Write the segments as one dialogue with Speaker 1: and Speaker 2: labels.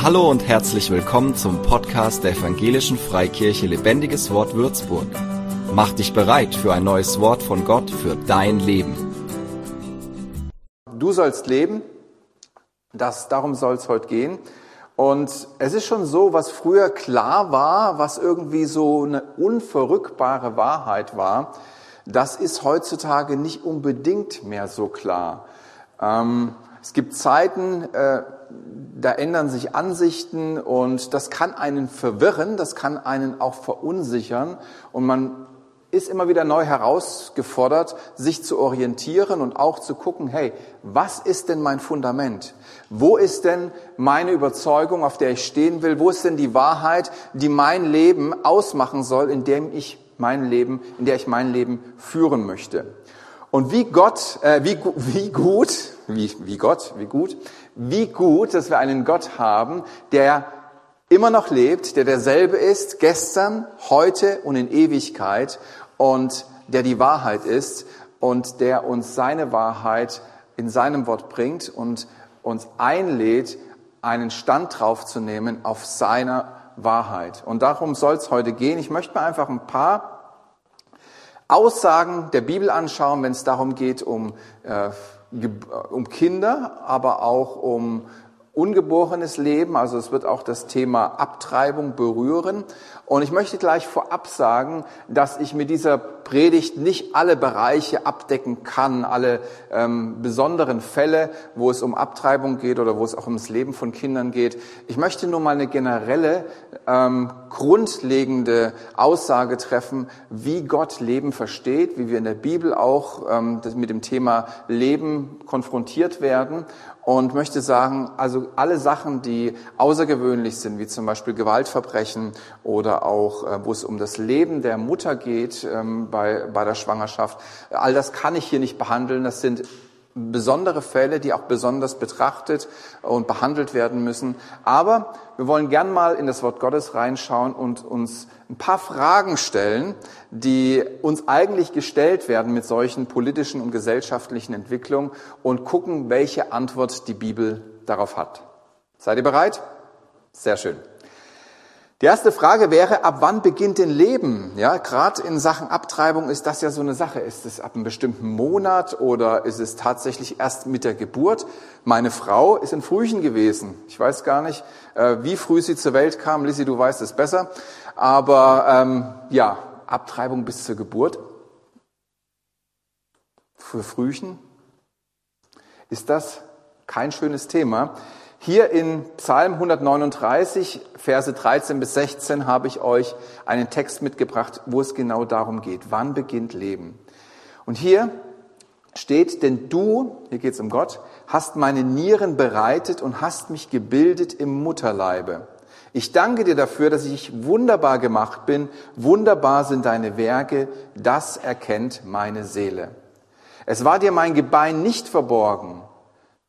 Speaker 1: Hallo und herzlich willkommen zum Podcast der Evangelischen Freikirche Lebendiges Wort Würzburg. Mach dich bereit für ein neues Wort von Gott für dein Leben.
Speaker 2: Du sollst leben, das, darum soll es heute gehen. Und es ist schon so, was früher klar war, was irgendwie so eine unverrückbare Wahrheit war, das ist heutzutage nicht unbedingt mehr so klar. Ähm, es gibt Zeiten, äh, da ändern sich Ansichten und das kann einen verwirren, das kann einen auch verunsichern und man ist immer wieder neu herausgefordert, sich zu orientieren und auch zu gucken, hey, was ist denn mein Fundament? Wo ist denn meine Überzeugung, auf der ich stehen will? Wo ist denn die Wahrheit, die mein Leben ausmachen soll, in dem ich mein Leben, in der ich mein Leben führen möchte? Und wie Gott, äh, wie, wie gut, wie, wie Gott, wie gut, wie gut, dass wir einen Gott haben, der immer noch lebt, der derselbe ist, gestern, heute und in Ewigkeit und der die Wahrheit ist und der uns seine Wahrheit in seinem Wort bringt und uns einlädt, einen Stand drauf zu nehmen auf seiner Wahrheit. Und darum soll es heute gehen. Ich möchte mir einfach ein paar Aussagen der Bibel anschauen, wenn es darum geht, um, äh, um Kinder, aber auch um ungeborenes Leben. Also es wird auch das Thema Abtreibung berühren. Und ich möchte gleich vorab sagen, dass ich mit dieser Predigt nicht alle Bereiche abdecken kann, alle ähm, besonderen Fälle, wo es um Abtreibung geht oder wo es auch ums Leben von Kindern geht. Ich möchte nur mal eine generelle, ähm, grundlegende Aussage treffen, wie Gott Leben versteht, wie wir in der Bibel auch ähm, mit dem Thema Leben konfrontiert werden und möchte sagen, also alle Sachen, die außergewöhnlich sind, wie zum Beispiel Gewaltverbrechen oder auch, äh, wo es um das Leben der Mutter geht ähm, bei, bei der Schwangerschaft, all das kann ich hier nicht behandeln. Das sind besondere Fälle, die auch besonders betrachtet und behandelt werden müssen. Aber wir wollen gern mal in das Wort Gottes reinschauen und uns ein paar Fragen stellen, die uns eigentlich gestellt werden mit solchen politischen und gesellschaftlichen Entwicklungen und gucken, welche Antwort die Bibel darauf hat. Seid ihr bereit? Sehr schön. Die erste Frage wäre, ab wann beginnt denn Leben? Ja, gerade in Sachen Abtreibung ist das ja so eine Sache. Ist es ab einem bestimmten Monat oder ist es tatsächlich erst mit der Geburt? Meine Frau ist in Frühchen gewesen. Ich weiß gar nicht, äh, wie früh sie zur Welt kam. Lissy, du weißt es besser. Aber ähm, ja, Abtreibung bis zur Geburt für Frühchen. Ist das kein schönes Thema? Hier in Psalm 139, Verse 13 bis 16 habe ich euch einen Text mitgebracht, wo es genau darum geht. Wann beginnt Leben? Und hier steht, denn du, hier geht es um Gott, hast meine Nieren bereitet und hast mich gebildet im Mutterleibe. Ich danke dir dafür, dass ich wunderbar gemacht bin. Wunderbar sind deine Werke. Das erkennt meine Seele. Es war dir mein Gebein nicht verborgen,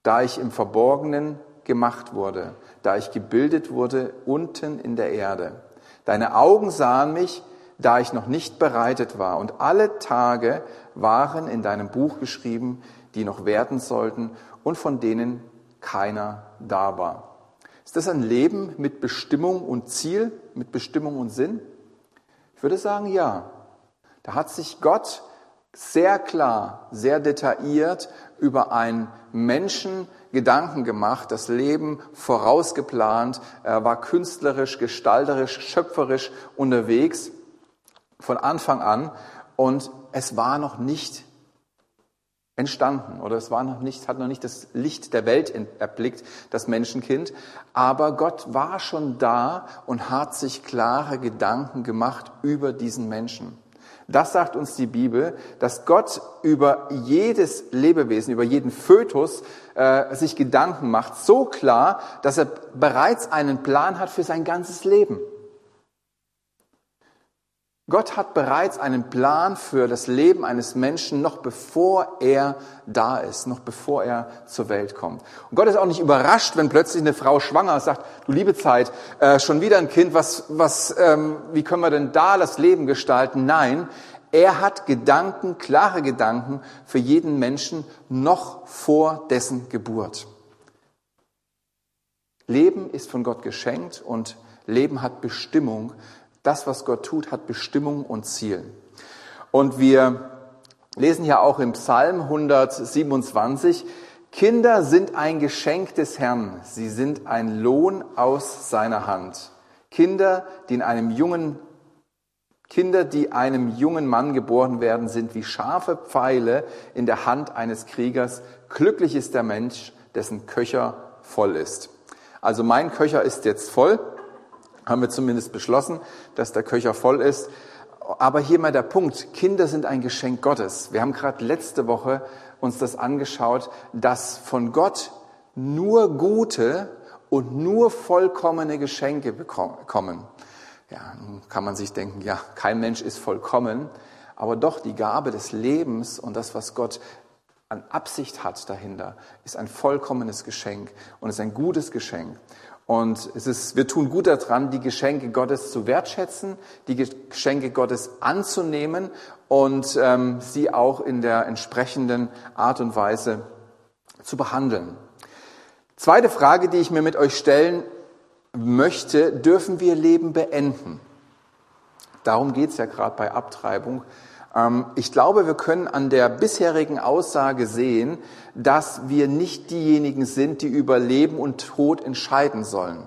Speaker 2: da ich im Verborgenen gemacht wurde, da ich gebildet wurde unten in der Erde. Deine Augen sahen mich, da ich noch nicht bereitet war, und alle Tage waren in deinem Buch geschrieben, die noch werden sollten und von denen keiner da war. Ist das ein Leben mit Bestimmung und Ziel, mit Bestimmung und Sinn? Ich würde sagen, ja. Da hat sich Gott sehr klar, sehr detailliert über einen Menschen Gedanken gemacht, das Leben vorausgeplant, er war künstlerisch, gestalterisch, schöpferisch unterwegs von Anfang an und es war noch nicht entstanden oder es war noch nicht, hat noch nicht das Licht der Welt erblickt, das Menschenkind. Aber Gott war schon da und hat sich klare Gedanken gemacht über diesen Menschen. Das sagt uns die Bibel, dass Gott über jedes Lebewesen, über jeden Fötus äh, sich Gedanken macht, so klar, dass er bereits einen Plan hat für sein ganzes Leben. Gott hat bereits einen Plan für das Leben eines Menschen, noch bevor er da ist, noch bevor er zur Welt kommt. Und Gott ist auch nicht überrascht, wenn plötzlich eine Frau schwanger ist, sagt, du liebe Zeit, äh, schon wieder ein Kind, was, was, ähm, wie können wir denn da das Leben gestalten? Nein, er hat Gedanken, klare Gedanken für jeden Menschen noch vor dessen Geburt. Leben ist von Gott geschenkt und Leben hat Bestimmung. Das, was Gott tut, hat Bestimmung und Ziel. Und wir lesen ja auch im Psalm 127, Kinder sind ein Geschenk des Herrn, sie sind ein Lohn aus seiner Hand. Kinder, die in einem jungen Kinder, die einem jungen Mann geboren werden, sind wie scharfe Pfeile in der Hand eines Kriegers. Glücklich ist der Mensch, dessen Köcher voll ist. Also mein Köcher ist jetzt voll, haben wir zumindest beschlossen, dass der Köcher voll ist. Aber hier mal der Punkt, Kinder sind ein Geschenk Gottes. Wir haben gerade letzte Woche uns das angeschaut, dass von Gott nur gute und nur vollkommene Geschenke bekommen. Ja, nun kann man sich denken, ja, kein Mensch ist vollkommen, aber doch die Gabe des Lebens und das, was Gott an Absicht hat dahinter, ist ein vollkommenes Geschenk und ist ein gutes Geschenk. Und es ist, wir tun gut daran, die Geschenke Gottes zu wertschätzen, die Geschenke Gottes anzunehmen und ähm, sie auch in der entsprechenden Art und Weise zu behandeln. Zweite Frage, die ich mir mit euch stellen möchte, dürfen wir Leben beenden? Darum geht es ja gerade bei Abtreibung. Ähm, ich glaube, wir können an der bisherigen Aussage sehen, dass wir nicht diejenigen sind, die über Leben und Tod entscheiden sollen.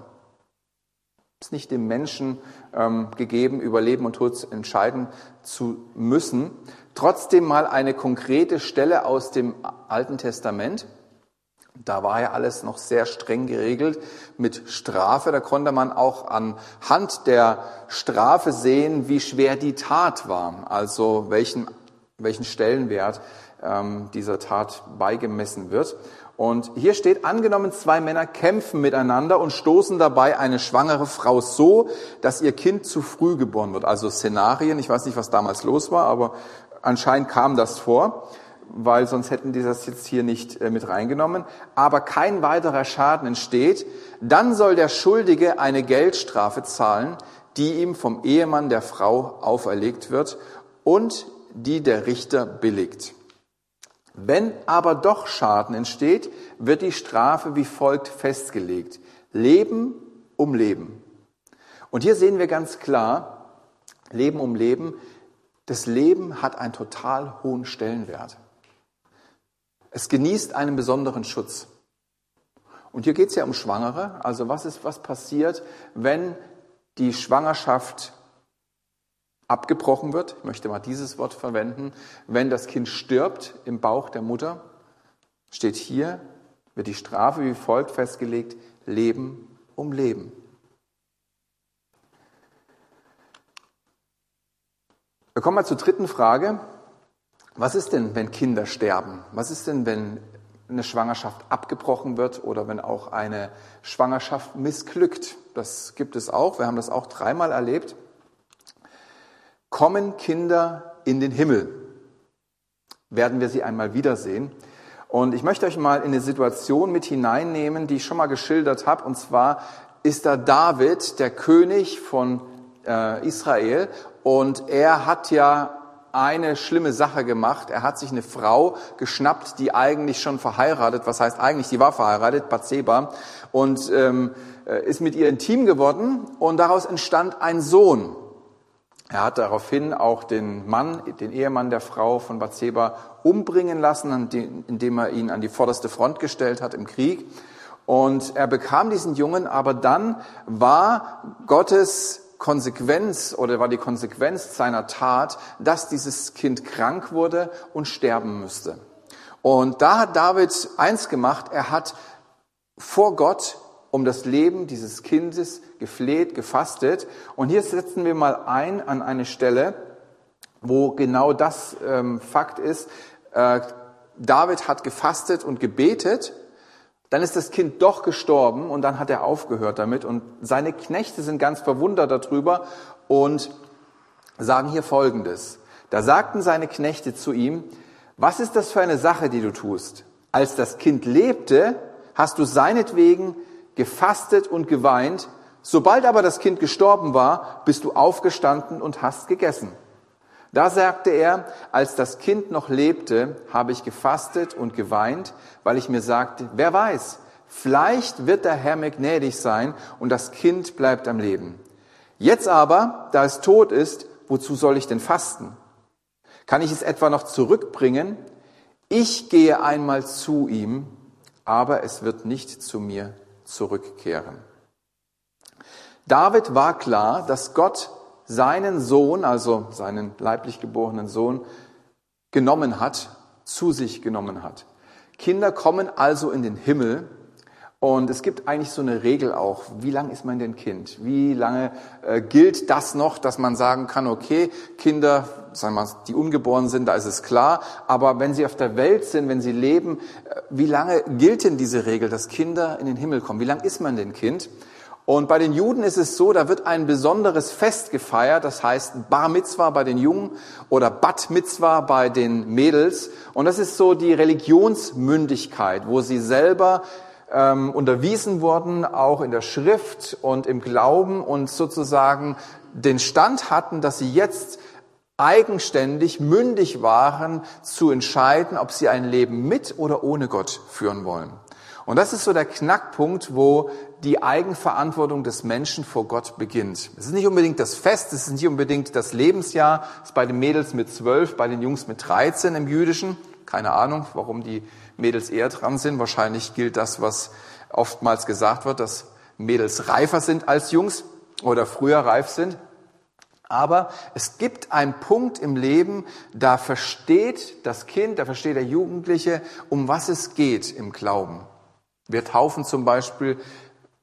Speaker 2: Es ist nicht dem Menschen ähm, gegeben, über Leben und Tod entscheiden zu müssen. Trotzdem mal eine konkrete Stelle aus dem Alten Testament. Da war ja alles noch sehr streng geregelt mit Strafe. Da konnte man auch anhand der Strafe sehen, wie schwer die Tat war, also welchen, welchen Stellenwert ähm, dieser Tat beigemessen wird. Und hier steht, angenommen, zwei Männer kämpfen miteinander und stoßen dabei eine schwangere Frau so, dass ihr Kind zu früh geboren wird. Also Szenarien, ich weiß nicht, was damals los war, aber anscheinend kam das vor weil sonst hätten die das jetzt hier nicht äh, mit reingenommen, aber kein weiterer Schaden entsteht, dann soll der Schuldige eine Geldstrafe zahlen, die ihm vom Ehemann der Frau auferlegt wird und die der Richter billigt. Wenn aber doch Schaden entsteht, wird die Strafe wie folgt festgelegt. Leben um Leben. Und hier sehen wir ganz klar, Leben um Leben, das Leben hat einen total hohen Stellenwert. Es genießt einen besonderen Schutz. Und hier geht es ja um Schwangere. Also was ist, was passiert, wenn die Schwangerschaft abgebrochen wird? Ich möchte mal dieses Wort verwenden. Wenn das Kind stirbt im Bauch der Mutter, steht hier, wird die Strafe wie folgt festgelegt, Leben um Leben. Wir kommen mal zur dritten Frage. Was ist denn, wenn Kinder sterben? Was ist denn, wenn eine Schwangerschaft abgebrochen wird oder wenn auch eine Schwangerschaft missglückt? Das gibt es auch. Wir haben das auch dreimal erlebt. Kommen Kinder in den Himmel? Werden wir sie einmal wiedersehen? Und ich möchte euch mal in eine Situation mit hineinnehmen, die ich schon mal geschildert habe. Und zwar ist da David, der König von äh, Israel. Und er hat ja eine schlimme Sache gemacht. Er hat sich eine Frau geschnappt, die eigentlich schon verheiratet, was heißt eigentlich, die war verheiratet, Bathseba, und ähm, äh, ist mit ihr intim geworden und daraus entstand ein Sohn. Er hat daraufhin auch den Mann, den Ehemann der Frau von Bathseba umbringen lassen, indem er ihn an die vorderste Front gestellt hat im Krieg. Und er bekam diesen Jungen, aber dann war Gottes Konsequenz oder war die Konsequenz seiner Tat, dass dieses Kind krank wurde und sterben müsste. Und da hat David eins gemacht, er hat vor Gott um das Leben dieses Kindes gefleht, gefastet. Und hier setzen wir mal ein an eine Stelle, wo genau das ähm, Fakt ist. Äh, David hat gefastet und gebetet dann ist das Kind doch gestorben und dann hat er aufgehört damit. Und seine Knechte sind ganz verwundert darüber und sagen hier Folgendes. Da sagten seine Knechte zu ihm, was ist das für eine Sache, die du tust? Als das Kind lebte, hast du seinetwegen gefastet und geweint. Sobald aber das Kind gestorben war, bist du aufgestanden und hast gegessen. Da sagte er, als das Kind noch lebte, habe ich gefastet und geweint, weil ich mir sagte, wer weiß, Vielleicht wird der Herr mir gnädig sein und das Kind bleibt am Leben. Jetzt aber, da es tot ist, wozu soll ich denn fasten? Kann ich es etwa noch zurückbringen? Ich gehe einmal zu ihm, aber es wird nicht zu mir zurückkehren. David war klar, dass Gott seinen Sohn, also seinen leiblich geborenen Sohn, genommen hat, zu sich genommen hat. Kinder kommen also in den Himmel und es gibt eigentlich so eine Regel auch, wie lange ist man denn Kind? Wie lange äh, gilt das noch, dass man sagen kann, okay, Kinder, sagen wir mal, die ungeboren sind, da ist es klar, aber wenn sie auf der Welt sind, wenn sie leben, äh, wie lange gilt denn diese Regel, dass Kinder in den Himmel kommen? Wie lange ist man denn Kind? Und bei den Juden ist es so, da wird ein besonderes Fest gefeiert, das heißt Bar Mitzwa bei den Jungen oder Bat Mitzwa bei den Mädels. Und das ist so die Religionsmündigkeit, wo sie selber ähm, unterwiesen wurden, auch in der Schrift und im Glauben und sozusagen den Stand hatten, dass sie jetzt eigenständig mündig waren, zu entscheiden, ob sie ein Leben mit oder ohne Gott führen wollen. Und das ist so der Knackpunkt, wo die Eigenverantwortung des Menschen vor Gott beginnt. Es ist nicht unbedingt das Fest, es ist nicht unbedingt das Lebensjahr. Es ist bei den Mädels mit zwölf, bei den Jungs mit 13 im Jüdischen. Keine Ahnung, warum die Mädels eher dran sind. Wahrscheinlich gilt das, was oftmals gesagt wird, dass Mädels reifer sind als Jungs oder früher reif sind. Aber es gibt einen Punkt im Leben, da versteht das Kind, da versteht der Jugendliche, um was es geht im Glauben. Wir taufen zum Beispiel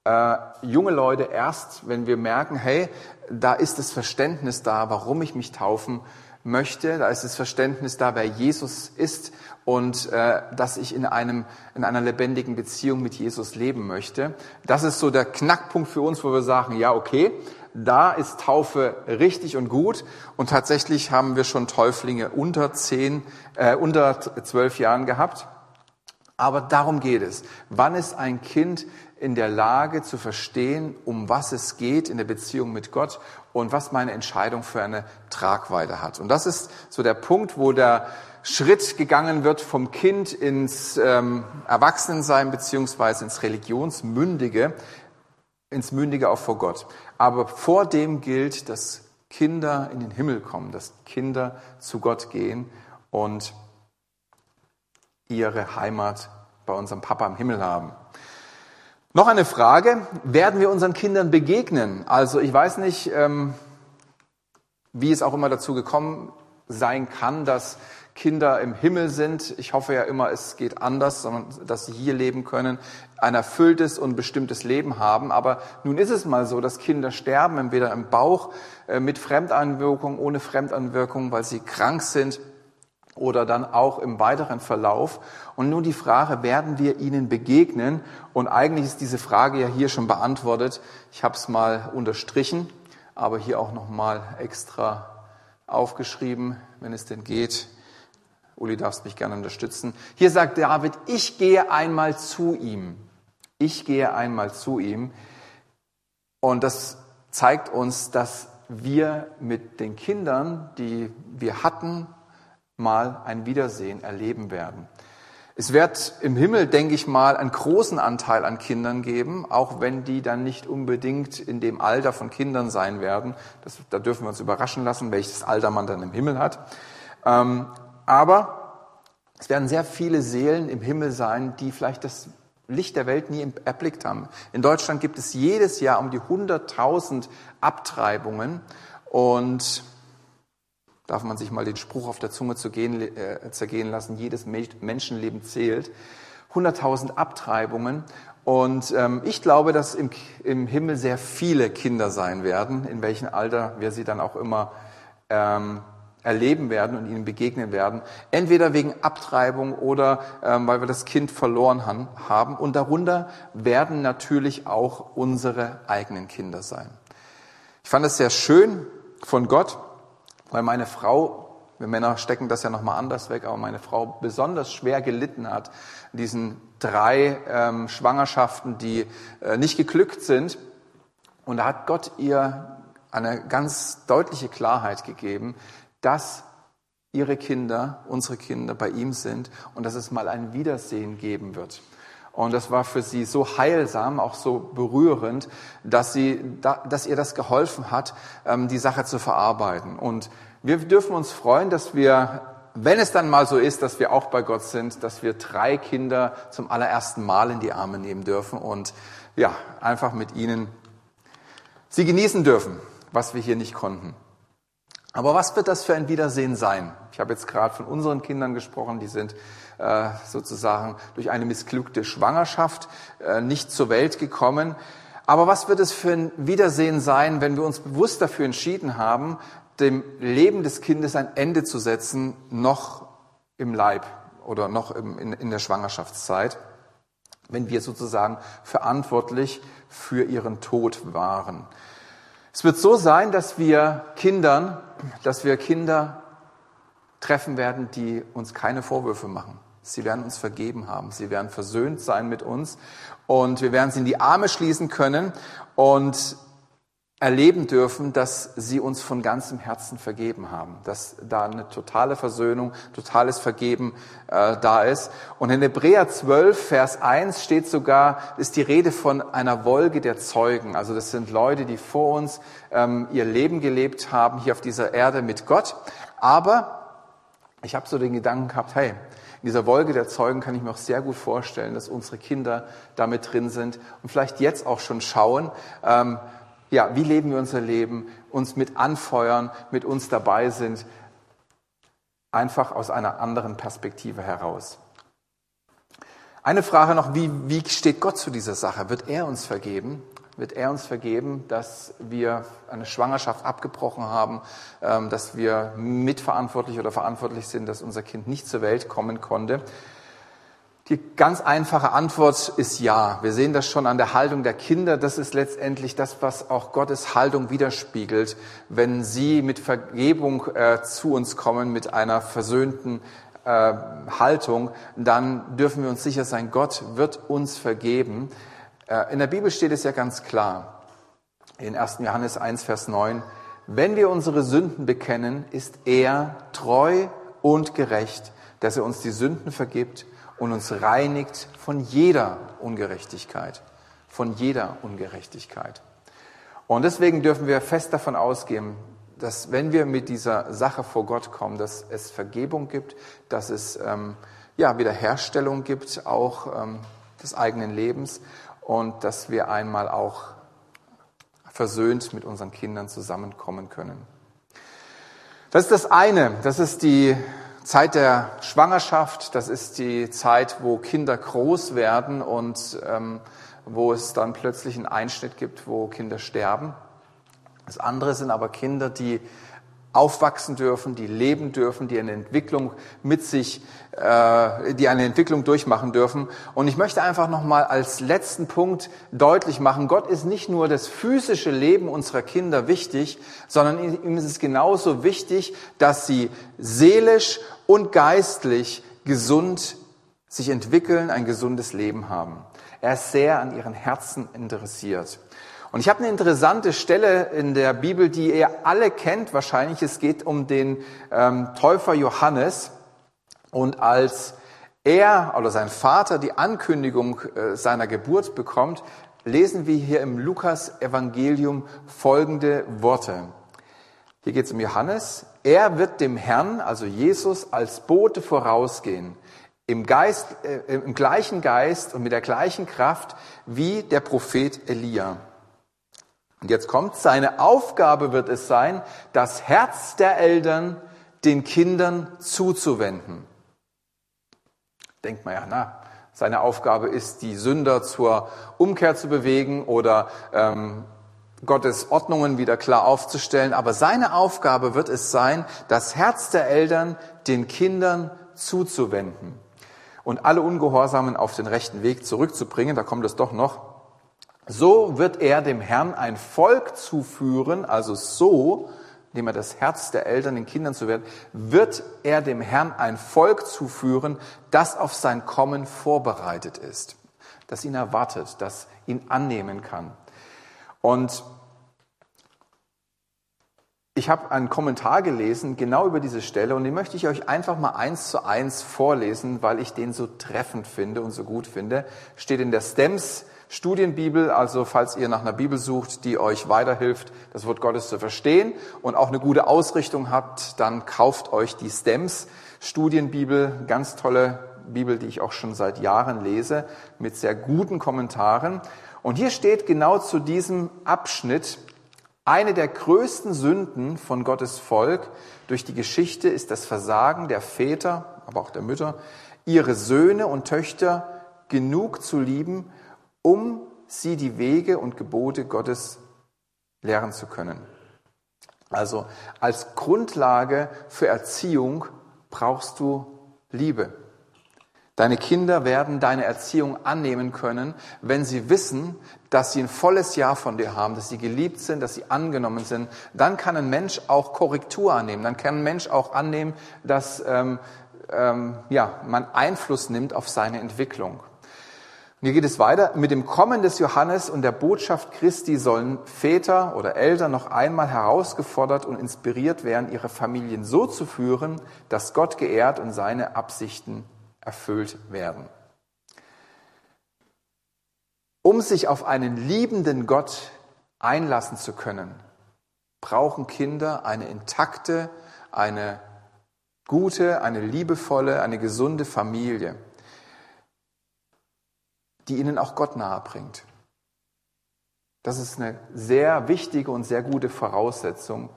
Speaker 2: äh, junge Leute erst, wenn wir merken, hey, da ist das Verständnis da, warum ich mich taufen möchte. Da ist das Verständnis da, wer Jesus ist und äh, dass ich in, einem, in einer lebendigen Beziehung mit Jesus leben möchte. Das ist so der Knackpunkt für uns, wo wir sagen, ja, okay, da ist Taufe richtig und gut. Und tatsächlich haben wir schon Täuflinge unter zehn, äh, unter zwölf Jahren gehabt. Aber darum geht es. Wann ist ein Kind in der Lage zu verstehen, um was es geht in der Beziehung mit Gott und was meine Entscheidung für eine Tragweite hat. Und das ist so der Punkt, wo der Schritt gegangen wird vom Kind ins ähm, Erwachsenensein beziehungsweise ins Religionsmündige, ins Mündige auch vor Gott. Aber vor dem gilt, dass Kinder in den Himmel kommen, dass Kinder zu Gott gehen und ihre Heimat bei unserem Papa im Himmel haben. Noch eine Frage, werden wir unseren Kindern begegnen? Also ich weiß nicht, ähm, wie es auch immer dazu gekommen sein kann, dass Kinder im Himmel sind. Ich hoffe ja immer, es geht anders, sondern dass sie hier leben können, ein erfülltes und bestimmtes Leben haben. Aber nun ist es mal so, dass Kinder sterben, entweder im Bauch äh, mit Fremdanwirkung, ohne Fremdanwirkung, weil sie krank sind oder dann auch im weiteren Verlauf. Und nun die Frage, werden wir ihnen begegnen? Und eigentlich ist diese Frage ja hier schon beantwortet. Ich habe es mal unterstrichen, aber hier auch noch mal extra aufgeschrieben, wenn es denn geht. Uli, darfst mich gerne unterstützen. Hier sagt David, ich gehe einmal zu ihm. Ich gehe einmal zu ihm. Und das zeigt uns, dass wir mit den Kindern, die wir hatten, mal ein Wiedersehen erleben werden. Es wird im Himmel, denke ich mal, einen großen Anteil an Kindern geben, auch wenn die dann nicht unbedingt in dem Alter von Kindern sein werden. Das, da dürfen wir uns überraschen lassen, welches Alter man dann im Himmel hat. Aber es werden sehr viele Seelen im Himmel sein, die vielleicht das Licht der Welt nie erblickt haben. In Deutschland gibt es jedes Jahr um die 100.000 Abtreibungen und darf man sich mal den Spruch auf der Zunge zergehen, äh, zergehen lassen, jedes Menschenleben zählt. 100.000 Abtreibungen. Und ähm, ich glaube, dass im, im Himmel sehr viele Kinder sein werden, in welchem Alter wir sie dann auch immer ähm, erleben werden und ihnen begegnen werden. Entweder wegen Abtreibung oder ähm, weil wir das Kind verloren han, haben. Und darunter werden natürlich auch unsere eigenen Kinder sein. Ich fand es sehr schön von Gott, weil meine Frau, wir Männer stecken das ja nochmal anders weg, aber meine Frau besonders schwer gelitten hat, diesen drei ähm, Schwangerschaften, die äh, nicht geglückt sind. Und da hat Gott ihr eine ganz deutliche Klarheit gegeben, dass ihre Kinder, unsere Kinder bei ihm sind und dass es mal ein Wiedersehen geben wird. Und das war für sie so heilsam, auch so berührend, dass, sie, dass ihr das geholfen hat, ähm, die Sache zu verarbeiten. Und wir dürfen uns freuen, dass wir, wenn es dann mal so ist, dass wir auch bei Gott sind, dass wir drei Kinder zum allerersten Mal in die Arme nehmen dürfen und ja, einfach mit ihnen sie genießen dürfen, was wir hier nicht konnten. Aber was wird das für ein Wiedersehen sein? Ich habe jetzt gerade von unseren Kindern gesprochen, die sind äh, sozusagen durch eine missglückte Schwangerschaft äh, nicht zur Welt gekommen. Aber was wird es für ein Wiedersehen sein, wenn wir uns bewusst dafür entschieden haben, dem Leben des Kindes ein Ende zu setzen, noch im Leib oder noch im, in, in der Schwangerschaftszeit, wenn wir sozusagen verantwortlich für ihren Tod waren. Es wird so sein, dass wir Kindern, dass wir Kinder treffen werden, die uns keine Vorwürfe machen. Sie werden uns vergeben haben. Sie werden versöhnt sein mit uns. Und wir werden sie in die Arme schließen können und erleben dürfen, dass sie uns von ganzem Herzen vergeben haben, dass da eine totale Versöhnung, totales Vergeben äh, da ist. Und in Hebräer 12, Vers 1 steht sogar, ist die Rede von einer Wolke der Zeugen. Also das sind Leute, die vor uns ähm, ihr Leben gelebt haben hier auf dieser Erde mit Gott. Aber ich habe so den Gedanken gehabt, hey, in dieser Wolke der Zeugen kann ich mir auch sehr gut vorstellen, dass unsere Kinder damit drin sind und vielleicht jetzt auch schon schauen, ähm, ja, wie leben wir unser Leben, uns mit anfeuern, mit uns dabei sind, einfach aus einer anderen Perspektive heraus. Eine Frage noch, wie, wie steht Gott zu dieser Sache? Wird er uns vergeben? Wird er uns vergeben, dass wir eine Schwangerschaft abgebrochen haben, ähm, dass wir mitverantwortlich oder verantwortlich sind, dass unser Kind nicht zur Welt kommen konnte? Die ganz einfache Antwort ist ja. Wir sehen das schon an der Haltung der Kinder. Das ist letztendlich das, was auch Gottes Haltung widerspiegelt. Wenn sie mit Vergebung äh, zu uns kommen, mit einer versöhnten äh, Haltung, dann dürfen wir uns sicher sein, Gott wird uns vergeben. Äh, in der Bibel steht es ja ganz klar. In 1. Johannes 1, Vers 9. Wenn wir unsere Sünden bekennen, ist er treu und gerecht, dass er uns die Sünden vergibt und uns reinigt von jeder Ungerechtigkeit. Von jeder Ungerechtigkeit. Und deswegen dürfen wir fest davon ausgehen, dass wenn wir mit dieser Sache vor Gott kommen, dass es Vergebung gibt, dass es ähm, ja, Wiederherstellung gibt, auch ähm, des eigenen Lebens und dass wir einmal auch versöhnt mit unseren Kindern zusammenkommen können. Das ist das eine, das ist die Zeit der Schwangerschaft, das ist die Zeit, wo Kinder groß werden und ähm, wo es dann plötzlich einen Einschnitt gibt, wo Kinder sterben. Das andere sind aber Kinder, die aufwachsen dürfen, die leben dürfen, die eine Entwicklung mit sich, äh, die eine Entwicklung durchmachen dürfen. Und ich möchte einfach nochmal als letzten Punkt deutlich machen, Gott ist nicht nur das physische Leben unserer Kinder wichtig, sondern ihm ist es genauso wichtig, dass sie seelisch und geistlich gesund sich entwickeln, ein gesundes Leben haben. Er ist sehr an ihren Herzen interessiert. Und ich habe eine interessante Stelle in der Bibel, die ihr alle kennt wahrscheinlich. Es geht um den ähm, Täufer Johannes. Und als er oder sein Vater die Ankündigung äh, seiner Geburt bekommt, lesen wir hier im Lukas-Evangelium folgende Worte. Hier geht es um Johannes. Er wird dem Herrn, also Jesus, als Bote vorausgehen, im, Geist, äh, im gleichen Geist und mit der gleichen Kraft wie der Prophet Elia. Und jetzt kommt, seine Aufgabe wird es sein, das Herz der Eltern den Kindern zuzuwenden. Denkt man ja, na, seine Aufgabe ist, die Sünder zur Umkehr zu bewegen oder ähm, Gottes Ordnungen wieder klar aufzustellen. Aber seine Aufgabe wird es sein, das Herz der Eltern den Kindern zuzuwenden und alle Ungehorsamen auf den rechten Weg zurückzubringen. Da kommt es doch noch. So wird er dem Herrn ein Volk zuführen, also so, indem er das Herz der Eltern den Kindern zu werden, wird er dem Herrn ein Volk zuführen, das auf sein Kommen vorbereitet ist, das ihn erwartet, das ihn annehmen kann. Und Ich habe einen Kommentar gelesen, genau über diese Stelle, und den möchte ich euch einfach mal eins zu eins vorlesen, weil ich den so treffend finde und so gut finde. Steht in der Stems Studienbibel, also falls ihr nach einer Bibel sucht, die euch weiterhilft, das Wort Gottes zu verstehen und auch eine gute Ausrichtung habt, dann kauft euch die Stems Studienbibel, ganz tolle Bibel, die ich auch schon seit Jahren lese, mit sehr guten Kommentaren. Und hier steht genau zu diesem Abschnitt, eine der größten Sünden von Gottes Volk durch die Geschichte ist das Versagen der Väter, aber auch der Mütter, ihre Söhne und Töchter genug zu lieben, um sie die Wege und Gebote Gottes lehren zu können. Also als Grundlage für Erziehung brauchst du Liebe. Deine Kinder werden deine Erziehung annehmen können, wenn sie wissen, dass sie ein volles Jahr von dir haben, dass sie geliebt sind, dass sie angenommen sind. Dann kann ein Mensch auch Korrektur annehmen. Dann kann ein Mensch auch annehmen, dass ähm, ähm, ja, man Einfluss nimmt auf seine Entwicklung. Und hier geht es weiter. Mit dem Kommen des Johannes und der Botschaft Christi sollen Väter oder Eltern noch einmal herausgefordert und inspiriert werden, ihre Familien so zu führen, dass Gott geehrt und seine Absichten erfüllt werden. Um sich auf einen liebenden Gott einlassen zu können, brauchen Kinder eine intakte, eine gute, eine liebevolle, eine gesunde Familie, die ihnen auch Gott nahe bringt. Das ist eine sehr wichtige und sehr gute Voraussetzung.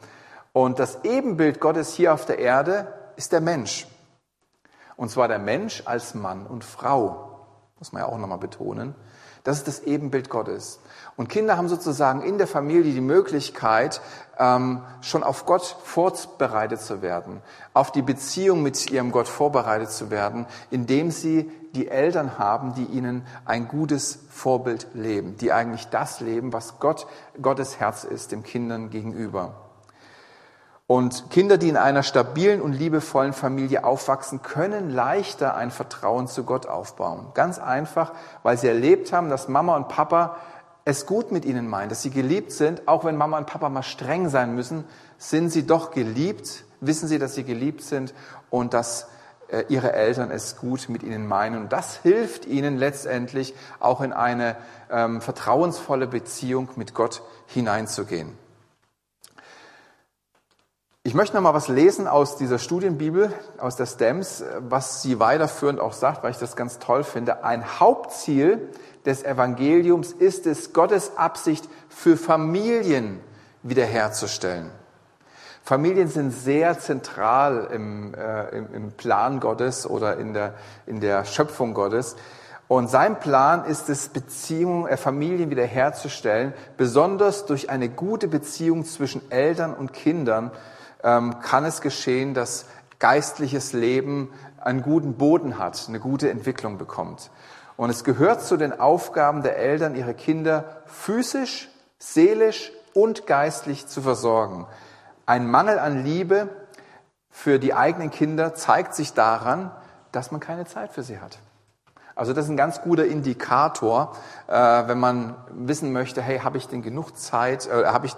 Speaker 2: Und das Ebenbild Gottes hier auf der Erde ist der Mensch. Und zwar der Mensch als Mann und Frau, muss man ja auch nochmal betonen. Das ist das Ebenbild Gottes. Und Kinder haben sozusagen in der Familie die Möglichkeit, ähm, schon auf Gott vorbereitet zu werden, auf die Beziehung mit ihrem Gott vorbereitet zu werden, indem sie die Eltern haben, die ihnen ein gutes Vorbild leben, die eigentlich das leben, was Gott, Gottes Herz ist, dem Kindern gegenüber. Und Kinder, die in einer stabilen und liebevollen Familie aufwachsen, können leichter ein Vertrauen zu Gott aufbauen. Ganz einfach, weil sie erlebt haben, dass Mama und Papa es gut mit ihnen meinen, dass sie geliebt sind. Auch wenn Mama und Papa mal streng sein müssen, sind sie doch geliebt, wissen sie, dass sie geliebt sind und dass äh, ihre Eltern es gut mit ihnen meinen. Und das hilft ihnen letztendlich auch in eine ähm, vertrauensvolle Beziehung mit Gott hineinzugehen. Ich möchte noch mal was lesen aus dieser Studienbibel, aus der STEMS, was sie weiterführend auch sagt, weil ich das ganz toll finde. Ein Hauptziel des Evangeliums ist es, Gottes Absicht für Familien wiederherzustellen. Familien sind sehr zentral im, äh, im, Plan Gottes oder in der, in der Schöpfung Gottes. Und sein Plan ist es, Beziehungen, äh, Familien wiederherzustellen, besonders durch eine gute Beziehung zwischen Eltern und Kindern, ähm, kann es geschehen, dass geistliches Leben einen guten Boden hat, eine gute Entwicklung bekommt. Und es gehört zu den Aufgaben der Eltern, ihre Kinder physisch, seelisch und geistlich zu versorgen. Ein Mangel an Liebe für die eigenen Kinder zeigt sich daran, dass man keine Zeit für sie hat. Also das ist ein ganz guter Indikator, äh, wenn man wissen möchte, hey, habe ich denn genug Zeit, äh, habe ich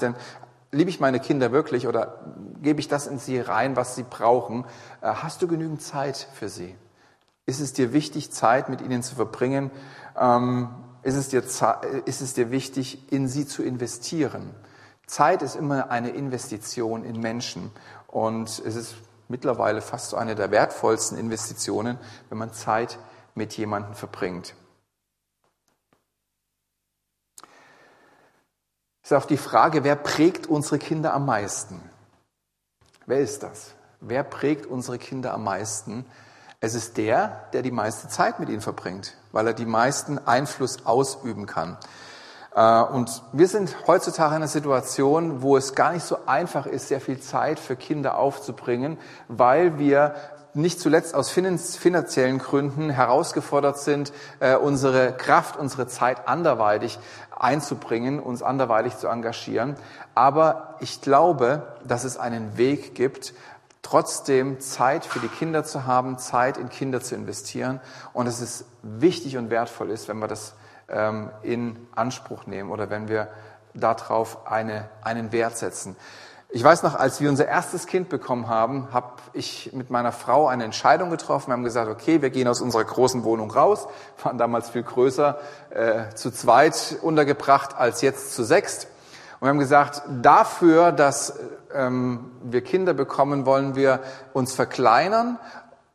Speaker 2: liebe ich meine Kinder wirklich oder gebe ich das in sie rein, was sie brauchen? Äh, hast du genügend Zeit für sie? Ist es dir wichtig, Zeit mit ihnen zu verbringen? Ähm, ist es dir, ist es dir wichtig, in sie zu investieren? Zeit ist immer eine Investition in Menschen und es ist mittlerweile fast so eine der wertvollsten Investitionen, wenn man Zeit mit jemandem verbringt. Ist auch die Frage, wer prägt unsere Kinder am meisten? Wer ist das? Wer prägt unsere Kinder am meisten? Es ist der, der die meiste Zeit mit ihnen verbringt, weil er die meisten Einfluss ausüben kann. Äh, und wir sind heutzutage in einer Situation, wo es gar nicht so einfach ist, sehr viel Zeit für Kinder aufzubringen, weil wir nicht zuletzt aus finanziellen Gründen herausgefordert sind, äh, unsere Kraft, unsere Zeit anderweitig einzubringen, uns anderweitig zu engagieren. Aber ich glaube, dass es einen Weg gibt, trotzdem Zeit für die Kinder zu haben, Zeit in Kinder zu investieren und dass es wichtig und wertvoll ist, wenn wir das ähm, in Anspruch nehmen oder wenn wir darauf eine, einen Wert setzen. Ich weiß noch, als wir unser erstes Kind bekommen haben, habe ich mit meiner Frau eine Entscheidung getroffen. Wir haben gesagt, okay, wir gehen aus unserer großen Wohnung raus, waren damals viel größer, äh, zu zweit untergebracht als jetzt zu sechst. Und wir haben gesagt, dafür, dass ähm, wir Kinder bekommen, wollen wir uns verkleinern.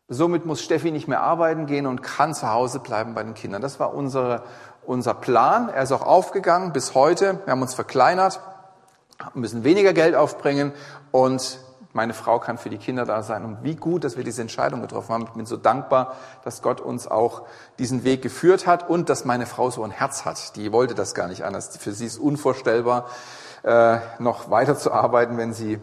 Speaker 2: Somit muss Steffi nicht mehr arbeiten gehen und kann zu Hause bleiben bei den Kindern. Das war unsere, unser Plan. Er ist auch aufgegangen bis heute. Wir haben uns verkleinert müssen weniger Geld aufbringen und meine Frau kann für die Kinder da sein. Und wie gut, dass wir diese Entscheidung getroffen haben. Ich bin so dankbar, dass Gott uns auch diesen Weg geführt hat und dass meine Frau so ein Herz hat. Die wollte das gar nicht anders. Für sie ist unvorstellbar, äh, noch weiter zu arbeiten, wenn sie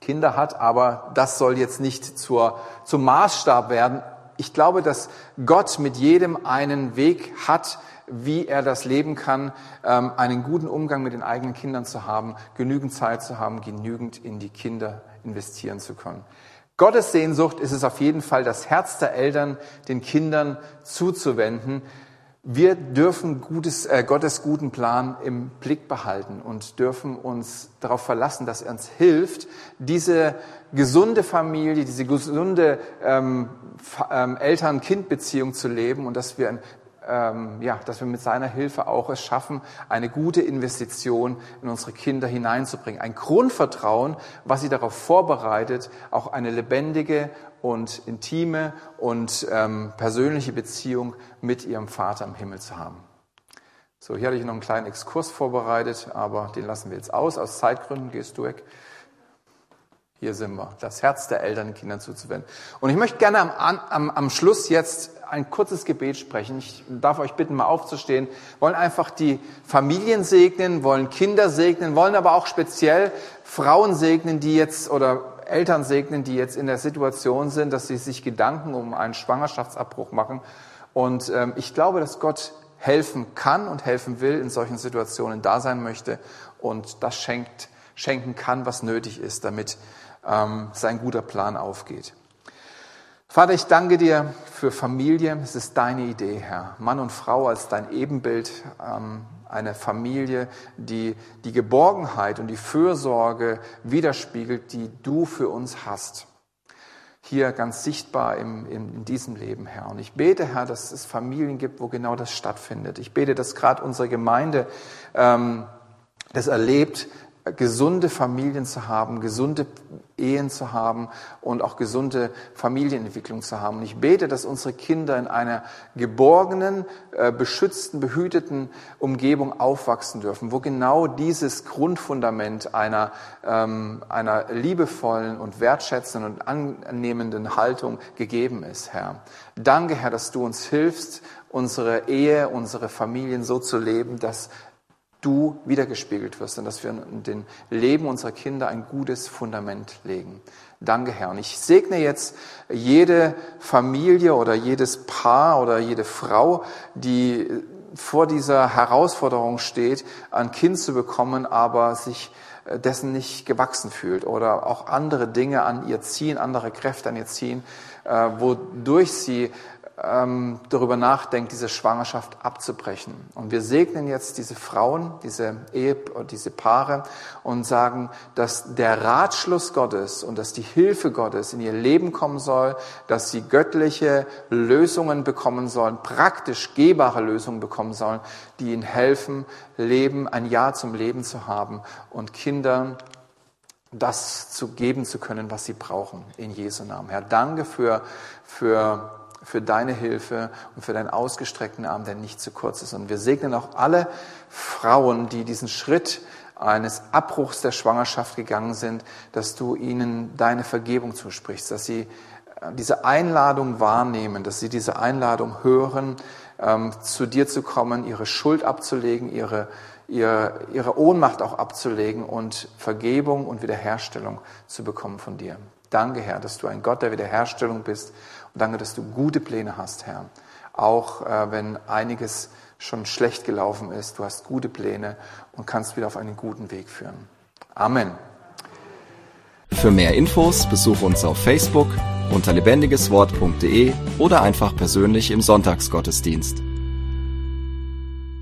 Speaker 2: Kinder hat. Aber das soll jetzt nicht zur, zum Maßstab werden. Ich glaube, dass Gott mit jedem einen Weg hat, wie er das leben kann, ähm, einen guten Umgang mit den eigenen Kindern zu haben, genügend Zeit zu haben, genügend in die Kinder investieren zu können. Gottes Sehnsucht ist es auf jeden Fall, das Herz der Eltern den Kindern zuzuwenden. Wir dürfen Gutes, äh, Gottes guten Plan im Blick behalten und dürfen uns darauf verlassen, dass er uns hilft, diese gesunde Familie, diese gesunde ähm, ähm, Eltern-Kind-Beziehung zu leben und dass wir ein ähm, ja, dass wir mit seiner Hilfe auch es schaffen, eine gute Investition in unsere Kinder hineinzubringen. Ein Grundvertrauen, was sie darauf vorbereitet, auch eine lebendige und intime und ähm, persönliche Beziehung mit ihrem Vater im Himmel zu haben. So, hier hatte ich noch einen kleinen Exkurs vorbereitet, aber den lassen wir jetzt aus. Aus Zeitgründen gehst du weg. Hier sind wir, das Herz der Eltern den Kindern zuzuwenden. Und ich möchte gerne am, am, am Schluss jetzt ein kurzes Gebet sprechen. Ich darf euch bitten, mal aufzustehen. Wollen einfach die Familien segnen, wollen Kinder segnen, wollen aber auch speziell Frauen segnen, die jetzt oder Eltern segnen, die jetzt in der Situation sind, dass sie sich Gedanken um einen Schwangerschaftsabbruch machen. Und ähm, ich glaube, dass Gott helfen kann und helfen will, in solchen Situationen da sein möchte und das schenkt, schenken kann, was nötig ist, damit ähm, sein guter Plan aufgeht. Vater, ich danke dir für Familie. Es ist deine Idee, Herr. Mann und Frau als dein Ebenbild. Ähm, eine Familie, die die Geborgenheit und die Fürsorge widerspiegelt, die du für uns hast. Hier ganz sichtbar im, in, in diesem Leben, Herr. Und ich bete, Herr, dass es Familien gibt, wo genau das stattfindet. Ich bete, dass gerade unsere Gemeinde ähm, das erlebt, gesunde Familien zu haben, gesunde Ehen zu haben und auch gesunde Familienentwicklung zu haben. Und ich bete, dass unsere Kinder in einer geborgenen, äh, beschützten, behüteten Umgebung aufwachsen dürfen, wo genau dieses Grundfundament einer, ähm, einer liebevollen und wertschätzenden und annehmenden Haltung gegeben ist, Herr. Danke, Herr, dass du uns hilfst, unsere Ehe, unsere Familien so zu leben, dass du wiedergespiegelt wirst und dass wir in den Leben unserer Kinder ein gutes Fundament legen. Danke, Herr. Und ich segne jetzt jede Familie oder jedes Paar oder jede Frau, die vor dieser Herausforderung steht, ein Kind zu bekommen, aber sich dessen nicht gewachsen fühlt oder auch andere Dinge an ihr ziehen, andere Kräfte an ihr ziehen, äh, wodurch sie ähm, darüber nachdenkt, diese Schwangerschaft abzubrechen. Und wir segnen jetzt diese Frauen, diese Ehe, diese Paare und sagen, dass der Ratschluss Gottes und dass die Hilfe Gottes in ihr Leben kommen soll, dass sie göttliche Lösungen bekommen sollen, praktisch gehbare Lösungen bekommen sollen, die ihnen helfen, Leben, ein Ja zum Leben zu haben und Kindern das zu geben zu können, was sie brauchen, in Jesu Namen. Herr, danke für, für für deine Hilfe und für deinen ausgestreckten Arm, der nicht zu kurz ist. Und wir segnen auch alle Frauen, die diesen Schritt eines Abbruchs der Schwangerschaft gegangen sind, dass du ihnen deine Vergebung zusprichst, dass sie äh, diese Einladung wahrnehmen, dass sie diese Einladung hören, ähm, zu dir zu kommen, ihre Schuld abzulegen, ihre, ihre, ihre Ohnmacht auch abzulegen und Vergebung und Wiederherstellung zu bekommen von dir. Danke, Herr, dass du ein Gott der Wiederherstellung bist und danke, dass du gute Pläne hast, Herr. Auch äh, wenn einiges schon schlecht gelaufen ist, du hast gute Pläne und kannst wieder auf einen guten Weg führen. Amen.
Speaker 1: Für mehr Infos besuche uns auf Facebook unter lebendigeswort.de oder einfach persönlich im Sonntagsgottesdienst.